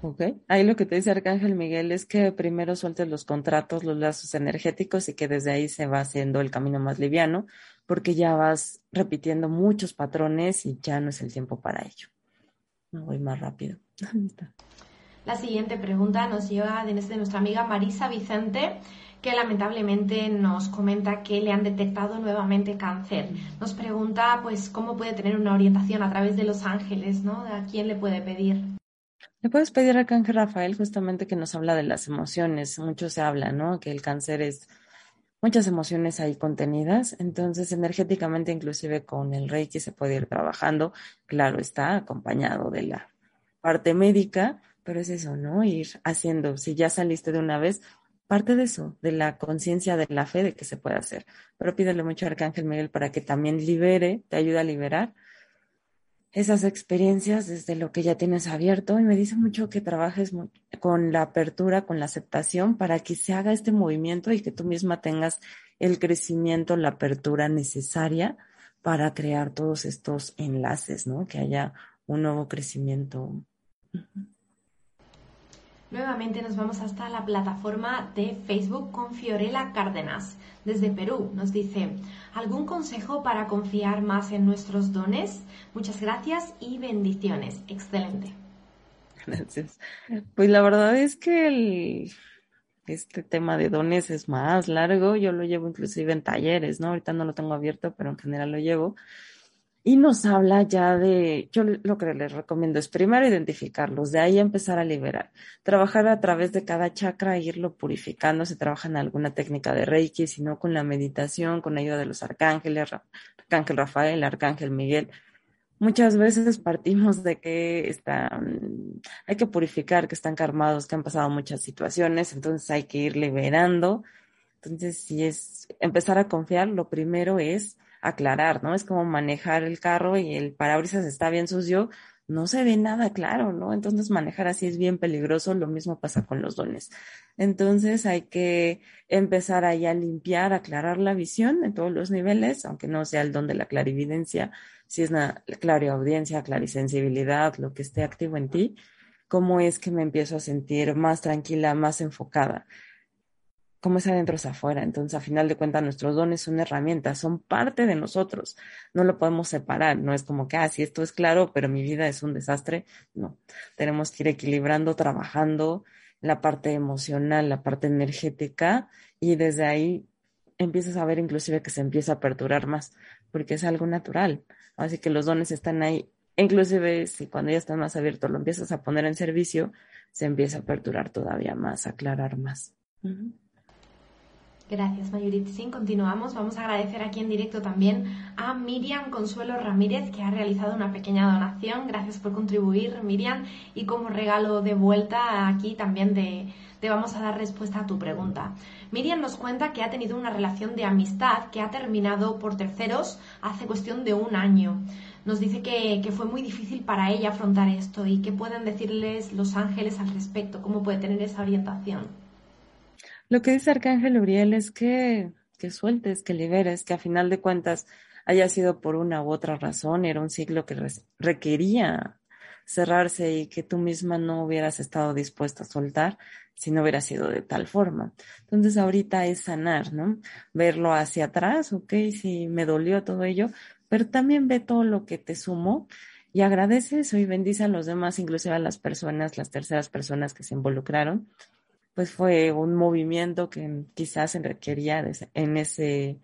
Speaker 2: Ok, ahí lo que te dice Arcángel Miguel es que primero sueltes los contratos, los lazos energéticos y que desde ahí se va haciendo el camino más liviano porque ya vas repitiendo muchos patrones y ya no es el tiempo para ello voy más rápido.
Speaker 1: La siguiente pregunta nos llega de nuestra amiga Marisa Vicente, que lamentablemente nos comenta que le han detectado nuevamente cáncer. Nos pregunta, pues, cómo puede tener una orientación a través de los ángeles, ¿no? ¿A quién le puede pedir?
Speaker 2: Le puedes pedir al cáncer Rafael justamente que nos habla de las emociones. Mucho se habla, ¿no? Que el cáncer es muchas emociones ahí contenidas, entonces energéticamente inclusive con el Reiki se puede ir trabajando, claro, está acompañado de la parte médica, pero es eso, ¿no? Ir haciendo, si ya saliste de una vez, parte de eso, de la conciencia, de la fe de que se puede hacer. Pero pídele mucho a Arcángel Miguel para que también libere, te ayude a liberar esas experiencias desde lo que ya tienes abierto y me dice mucho que trabajes con la apertura, con la aceptación para que se haga este movimiento y que tú misma tengas el crecimiento, la apertura necesaria para crear todos estos enlaces, ¿no? Que haya un nuevo crecimiento.
Speaker 1: Nuevamente nos vamos hasta la plataforma de Facebook con Fiorella Cárdenas, desde Perú. Nos dice, ¿algún consejo para confiar más en nuestros dones? Muchas gracias y bendiciones. Excelente.
Speaker 2: Gracias. Pues la verdad es que el, este tema de dones es más largo. Yo lo llevo inclusive en talleres, ¿no? Ahorita no lo tengo abierto, pero en general lo llevo y nos habla ya de, yo lo que les recomiendo es primero identificarlos, de ahí empezar a liberar, trabajar a través de cada chakra, irlo purificando, se trabaja en alguna técnica de Reiki, sino con la meditación, con ayuda de los arcángeles, arcángel Rafael, arcángel Miguel. Muchas veces partimos de que están, hay que purificar, que están karmados, que han pasado muchas situaciones, entonces hay que ir liberando. Entonces, si es empezar a confiar, lo primero es aclarar, ¿no? Es como manejar el carro y el parabrisas está bien sucio, no se ve nada claro, ¿no? Entonces manejar así es bien peligroso, lo mismo pasa con los dones. Entonces hay que empezar ahí a limpiar, aclarar la visión en todos los niveles, aunque no sea el don de la clarividencia, si es una clariaudiencia, clarisensibilidad, lo que esté activo en ti, cómo es que me empiezo a sentir más tranquila, más enfocada como es adentro es afuera. Entonces, a final de cuentas, nuestros dones son herramientas, son parte de nosotros. No lo podemos separar. No es como que, ah, si esto es claro, pero mi vida es un desastre. No. Tenemos que ir equilibrando, trabajando la parte emocional, la parte energética, y desde ahí empiezas a ver inclusive que se empieza a aperturar más, porque es algo natural. Así que los dones están ahí inclusive si cuando ya está más abierto lo empiezas a poner en servicio, se empieza a aperturar todavía más, a aclarar más.
Speaker 1: Gracias, Mayuritzin. Continuamos. Vamos a agradecer aquí en directo también a Miriam Consuelo Ramírez, que ha realizado una pequeña donación. Gracias por contribuir, Miriam. Y como regalo de vuelta aquí también de, te vamos a dar respuesta a tu pregunta. Miriam nos cuenta que ha tenido una relación de amistad que ha terminado por terceros hace cuestión de un año. Nos dice que fue muy difícil para ella afrontar esto y qué pueden decirles los ángeles al respecto, cómo puede tener esa orientación.
Speaker 2: Lo que dice Arcángel Uriel es que, que sueltes, que liberes, que a final de cuentas haya sido por una u otra razón, era un ciclo que requería cerrarse y que tú misma no hubieras estado dispuesta a soltar si no hubiera sido de tal forma. Entonces ahorita es sanar, ¿no? Verlo hacia atrás, ok, si me dolió todo ello, pero también ve todo lo que te sumó y agradece eso y bendice a los demás, inclusive a las personas, las terceras personas que se involucraron, pues fue un movimiento que quizás se requería en ese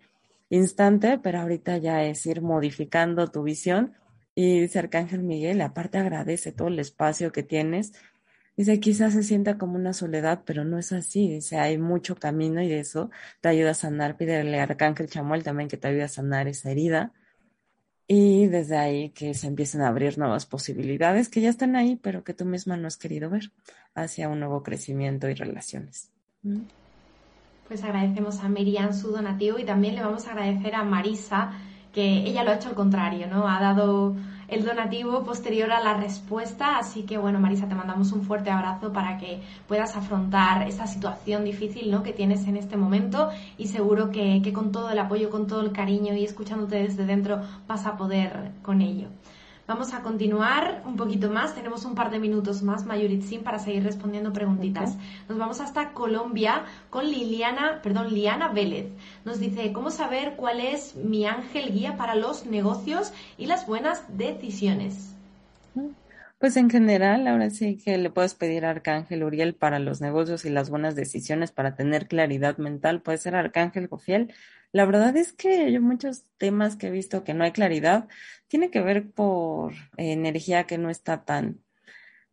Speaker 2: instante, pero ahorita ya es ir modificando tu visión. Y dice Arcángel Miguel, aparte agradece todo el espacio que tienes. Dice, quizás se sienta como una soledad, pero no es así. Dice, hay mucho camino y de eso te ayuda a sanar. Pídele a Arcángel Chamuel también que te ayude a sanar esa herida y desde ahí que se empiecen a abrir nuevas posibilidades que ya están ahí, pero que tú misma no has querido ver hacia un nuevo crecimiento y relaciones. Mm.
Speaker 1: Pues agradecemos a Miriam su donativo y también le vamos a agradecer a Marisa que ella lo ha hecho al contrario, ¿no? Ha dado el donativo posterior a la respuesta. Así que bueno, Marisa, te mandamos un fuerte abrazo para que puedas afrontar esa situación difícil ¿no? que tienes en este momento y seguro que, que con todo el apoyo, con todo el cariño y escuchándote desde dentro vas a poder con ello. Vamos a continuar un poquito más. Tenemos un par de minutos más, Mayuritzin, para seguir respondiendo preguntitas. Nos vamos hasta Colombia con Liliana, perdón, Liana Vélez. Nos dice, ¿cómo saber cuál es mi ángel guía para los negocios y las buenas decisiones?
Speaker 2: Pues en general, ahora sí que le puedes pedir a Arcángel Uriel para los negocios y las buenas decisiones para tener claridad mental. Puede ser Arcángel Gofiel. La verdad es que yo muchos temas que he visto que no hay claridad, tiene que ver por energía que no está tan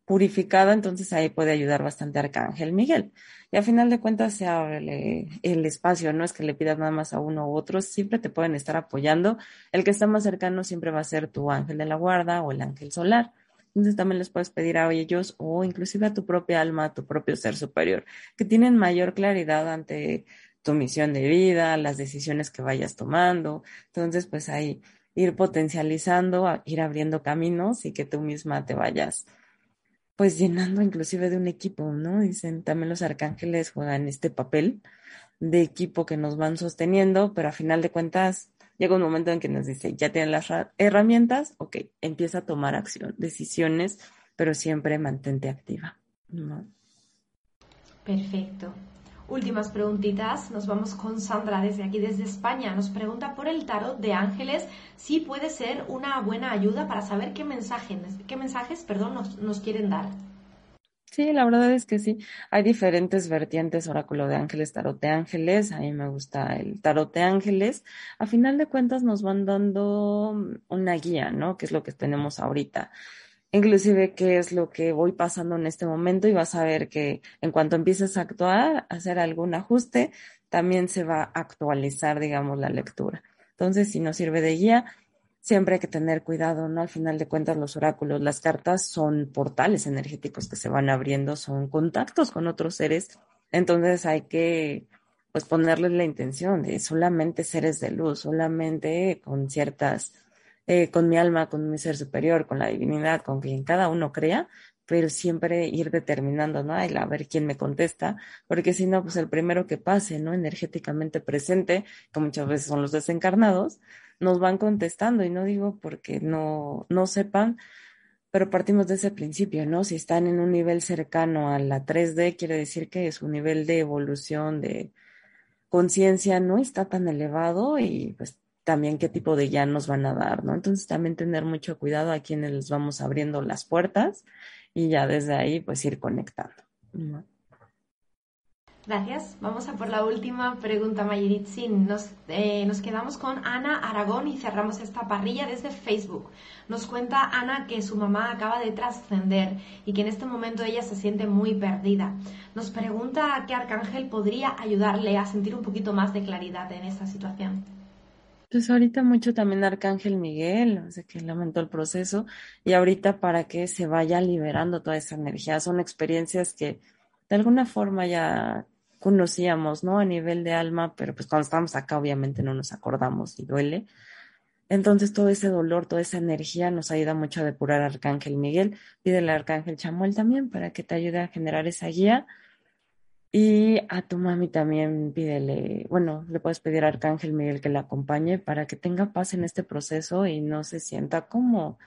Speaker 2: purificada, entonces ahí puede ayudar bastante Arcángel Miguel. Y a final de cuentas se abre el espacio, no es que le pidas nada más a uno u otro, siempre te pueden estar apoyando. El que está más cercano siempre va a ser tu ángel de la guarda o el ángel solar. Entonces también les puedes pedir a ellos o inclusive a tu propia alma, a tu propio ser superior, que tienen mayor claridad ante tu misión de vida, las decisiones que vayas tomando. Entonces, pues ahí ir potencializando, ir abriendo caminos y que tú misma te vayas pues llenando inclusive de un equipo, ¿no? Dicen también los arcángeles juegan este papel de equipo que nos van sosteniendo, pero a final de cuentas llega un momento en que nos dice, ya tienen las herramientas, ok, empieza a tomar acción, decisiones, pero siempre mantente activa.
Speaker 1: Perfecto. Últimas preguntitas. Nos vamos con Sandra desde aquí, desde España. Nos pregunta por el tarot de ángeles si puede ser una buena ayuda para saber qué mensajes, qué mensajes perdón, nos, nos quieren dar.
Speaker 2: Sí, la verdad es que sí. Hay diferentes vertientes, oráculo de ángeles, tarot de ángeles. A mí me gusta el tarot de ángeles. A final de cuentas nos van dando una guía, ¿no? Que es lo que tenemos ahorita. Inclusive qué es lo que voy pasando en este momento y vas a ver que en cuanto empieces a actuar, a hacer algún ajuste, también se va a actualizar, digamos, la lectura. Entonces, si nos sirve de guía, siempre hay que tener cuidado, ¿no? Al final de cuentas, los oráculos, las cartas son portales energéticos que se van abriendo, son contactos con otros seres. Entonces hay que, pues, ponerles la intención de solamente seres de luz, solamente con ciertas, eh, con mi alma, con mi ser superior, con la divinidad, con quien cada uno crea, pero siempre ir determinando, ¿no? Ay, a ver quién me contesta, porque si no, pues el primero que pase, ¿no? Energéticamente presente, que muchas veces son los desencarnados, nos van contestando y no digo porque no, no sepan, pero partimos de ese principio, ¿no? Si están en un nivel cercano a la 3D, quiere decir que su nivel de evolución, de conciencia no está tan elevado y pues también qué tipo de ya nos van a dar, ¿no? Entonces también tener mucho cuidado a quienes les vamos abriendo las puertas y ya desde ahí pues ir conectando.
Speaker 1: Gracias. Vamos a por la última pregunta, Mayiritzin. Nos, eh, nos quedamos con Ana Aragón y cerramos esta parrilla desde Facebook. Nos cuenta Ana que su mamá acaba de trascender y que en este momento ella se siente muy perdida. Nos pregunta qué arcángel podría ayudarle a sentir un poquito más de claridad en esta situación.
Speaker 2: Pues ahorita mucho también Arcángel Miguel, o sea, que lamentó el proceso, y ahorita para que se vaya liberando toda esa energía. Son experiencias que de alguna forma ya conocíamos, ¿no? A nivel de alma, pero pues cuando estamos acá obviamente no nos acordamos y duele. Entonces todo ese dolor, toda esa energía nos ayuda mucho a depurar Arcángel Miguel. Pídele al Arcángel Chamuel también para que te ayude a generar esa guía y a tu mami también pídele, bueno, le puedes pedir a Arcángel Miguel que la acompañe para que tenga paz en este proceso y no se sienta como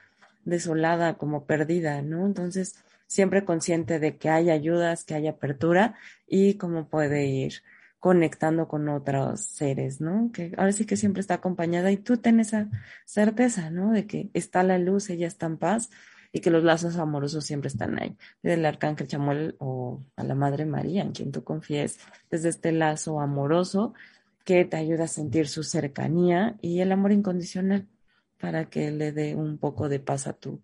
Speaker 2: desolada, como perdida, ¿no? Entonces, siempre consciente de que hay ayudas, que hay apertura y cómo puede ir conectando con otros seres, ¿no? Que ahora sí que siempre está acompañada y tú ten esa certeza, ¿no? De que está la luz, ella está en paz y que los lazos amorosos siempre están ahí. Desde el arcángel Chamuel o a la Madre María, en quien tú confíes, desde este lazo amoroso que te ayuda a sentir su cercanía y el amor incondicional para que le dé un poco de paz a tu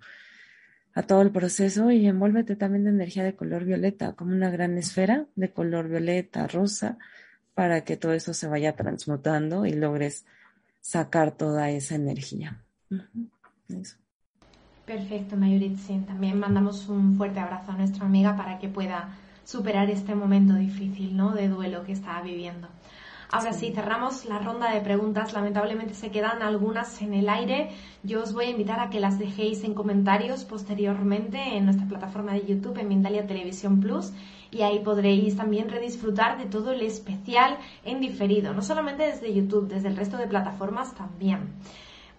Speaker 2: a todo el proceso y envuélvete también de energía de color violeta, como una gran esfera de color violeta, rosa, para que todo eso se vaya transmutando y logres sacar toda esa energía.
Speaker 1: Eso. Perfecto, Mayuritzin. También mandamos un fuerte abrazo a nuestra amiga para que pueda superar este momento difícil, ¿no? De duelo que está viviendo. Ahora sí. cerramos la ronda de preguntas. Lamentablemente se quedan algunas en el aire. Yo os voy a invitar a que las dejéis en comentarios posteriormente en nuestra plataforma de YouTube, en Mindalia Televisión Plus, y ahí podréis también redisfrutar de todo el especial en diferido, no solamente desde YouTube, desde el resto de plataformas también.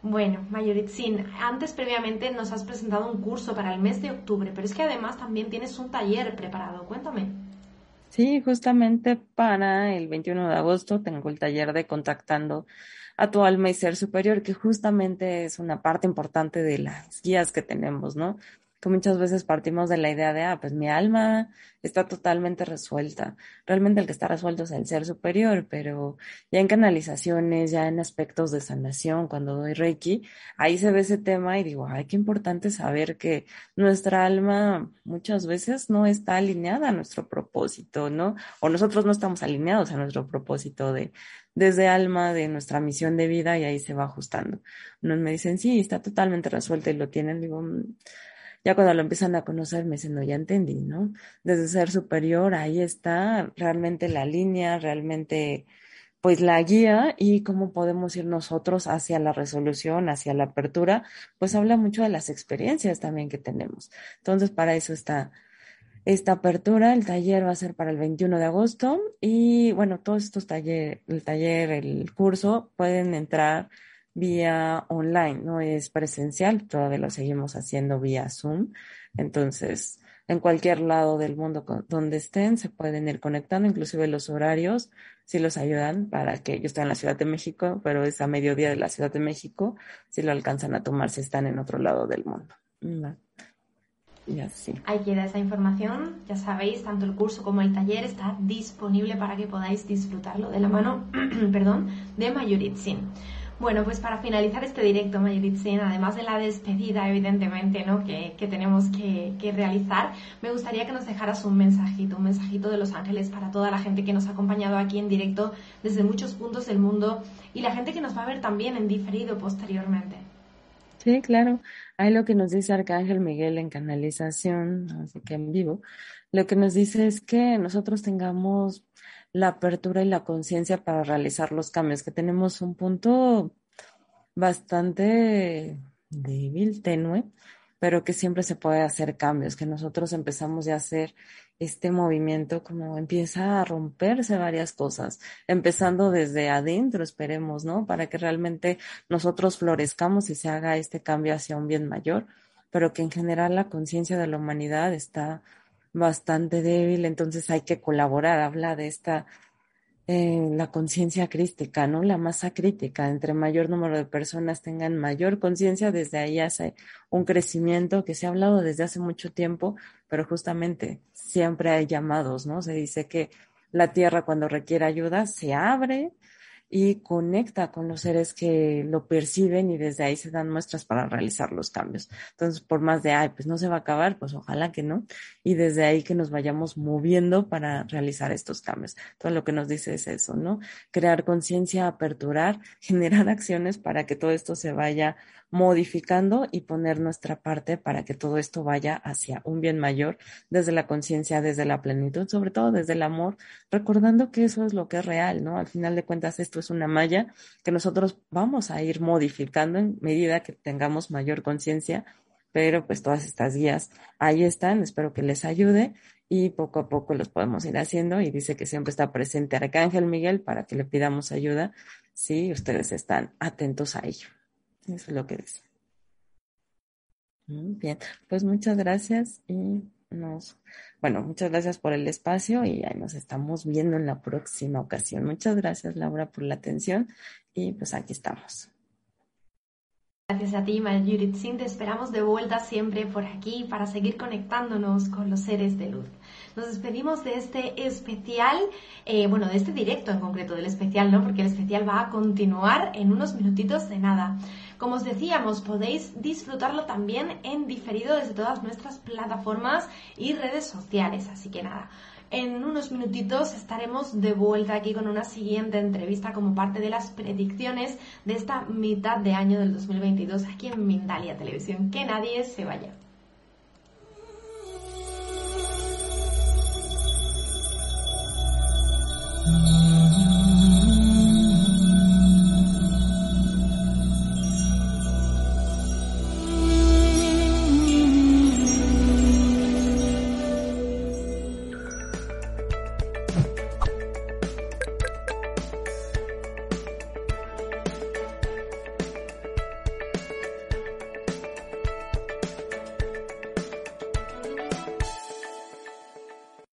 Speaker 1: Bueno, Mayoritzin, antes previamente nos has presentado un curso para el mes de octubre, pero es que además también tienes un taller preparado. Cuéntame.
Speaker 2: Sí, justamente para el 21 de agosto tengo el taller de contactando a tu alma y ser superior, que justamente es una parte importante de las guías que tenemos, ¿no? Que muchas veces partimos de la idea de, ah, pues mi alma está totalmente resuelta. Realmente el que está resuelto es el ser superior, pero ya en canalizaciones, ya en aspectos de sanación, cuando doy Reiki, ahí se ve ese tema y digo, ay, qué importante saber que nuestra alma muchas veces no está alineada a nuestro propósito, ¿no? O nosotros no estamos alineados a nuestro propósito de, desde alma de nuestra misión de vida y ahí se va ajustando. Unos me dicen, sí, está totalmente resuelto y lo tienen, digo, mm, ya cuando lo empiezan a conocer me dicen, no, ya entendí, ¿no? Desde ser superior, ahí está realmente la línea, realmente pues la guía y cómo podemos ir nosotros hacia la resolución, hacia la apertura, pues habla mucho de las experiencias también que tenemos. Entonces, para eso está esta apertura. El taller va a ser para el 21 de agosto y bueno, todos estos talleres, el taller, el curso, pueden entrar vía online, no es presencial, todavía lo seguimos haciendo vía Zoom. Entonces, en cualquier lado del mundo donde estén, se pueden ir conectando, inclusive los horarios, si los ayudan para que yo estoy en la Ciudad de México, pero es a mediodía de la Ciudad de México, si lo alcanzan a tomar si están en otro lado del mundo.
Speaker 1: Y así. Ahí queda esa información, ya sabéis, tanto el curso como el taller está disponible para que podáis disfrutarlo de la mano, <clears throat> perdón, de Mayuritzin. Bueno, pues para finalizar este directo, Mayuritzin, además de la despedida, evidentemente, ¿no? que, tenemos que, realizar, me gustaría que nos dejaras un mensajito, un mensajito de los ángeles para toda la gente que nos ha acompañado aquí en directo desde muchos puntos del mundo y la gente que nos va a ver también en diferido posteriormente.
Speaker 2: Sí, claro. Hay lo que nos dice Arcángel Miguel en canalización, así que en vivo. Lo que nos dice es que nosotros tengamos la apertura y la conciencia para realizar los cambios, que tenemos un punto bastante débil, tenue, pero que siempre se puede hacer cambios, que nosotros empezamos ya a hacer este movimiento como empieza a romperse varias cosas, empezando desde adentro, esperemos, ¿no? Para que realmente nosotros florezcamos y se haga este cambio hacia un bien mayor, pero que en general la conciencia de la humanidad está bastante débil, entonces hay que colaborar, habla de esta, eh, la conciencia crística, ¿no? La masa crítica, entre mayor número de personas tengan mayor conciencia, desde ahí hace un crecimiento que se ha hablado desde hace mucho tiempo, pero justamente siempre hay llamados, ¿no? Se dice que La tierra cuando requiere ayuda se abre y conecta con los seres que lo perciben y desde ahí se dan muestras para realizar los cambios. Entonces, por más de, ay, pues no se va a acabar, pues ojalá que no. Y desde ahí que nos vayamos moviendo para realizar estos cambios. Todo lo que nos dice es eso, ¿no? Crear conciencia, aperturar, <laughs> generar acciones para que todo esto se vaya modificando y poner nuestra parte para que todo esto vaya hacia un bien mayor desde la conciencia, desde la plenitud, sobre todo desde el amor, recordando que eso es lo que es real, ¿no? Al final de cuentas, esto es una malla que nosotros vamos a ir modificando en medida que tengamos mayor conciencia, pero pues todas estas guías ahí están, espero que les ayude y poco a poco los podemos ir haciendo y dice que siempre está presente Arcángel Miguel para que le pidamos ayuda si ustedes están atentos a ello. Eso es lo que dice. Bien, pues muchas gracias y nos, bueno, muchas gracias por el espacio y nos estamos viendo en la próxima ocasión. Muchas gracias, Laura, por la atención y pues aquí estamos.
Speaker 1: Gracias a ti, Mayurit Singh. Te esperamos de vuelta siempre por aquí para seguir conectándonos con los seres de luz. Nos despedimos de este especial, eh, bueno, de este directo en concreto, del especial, ¿no? Porque el especial va a continuar en unos minutitos de nada. Como os decíamos, podéis disfrutarlo también en diferido desde todas nuestras plataformas y redes sociales. Así que nada, en unos minutitos estaremos de vuelta aquí con una siguiente entrevista como parte de las predicciones de esta mitad de año del 2022 aquí en Mindalia Televisión. Que nadie se vaya.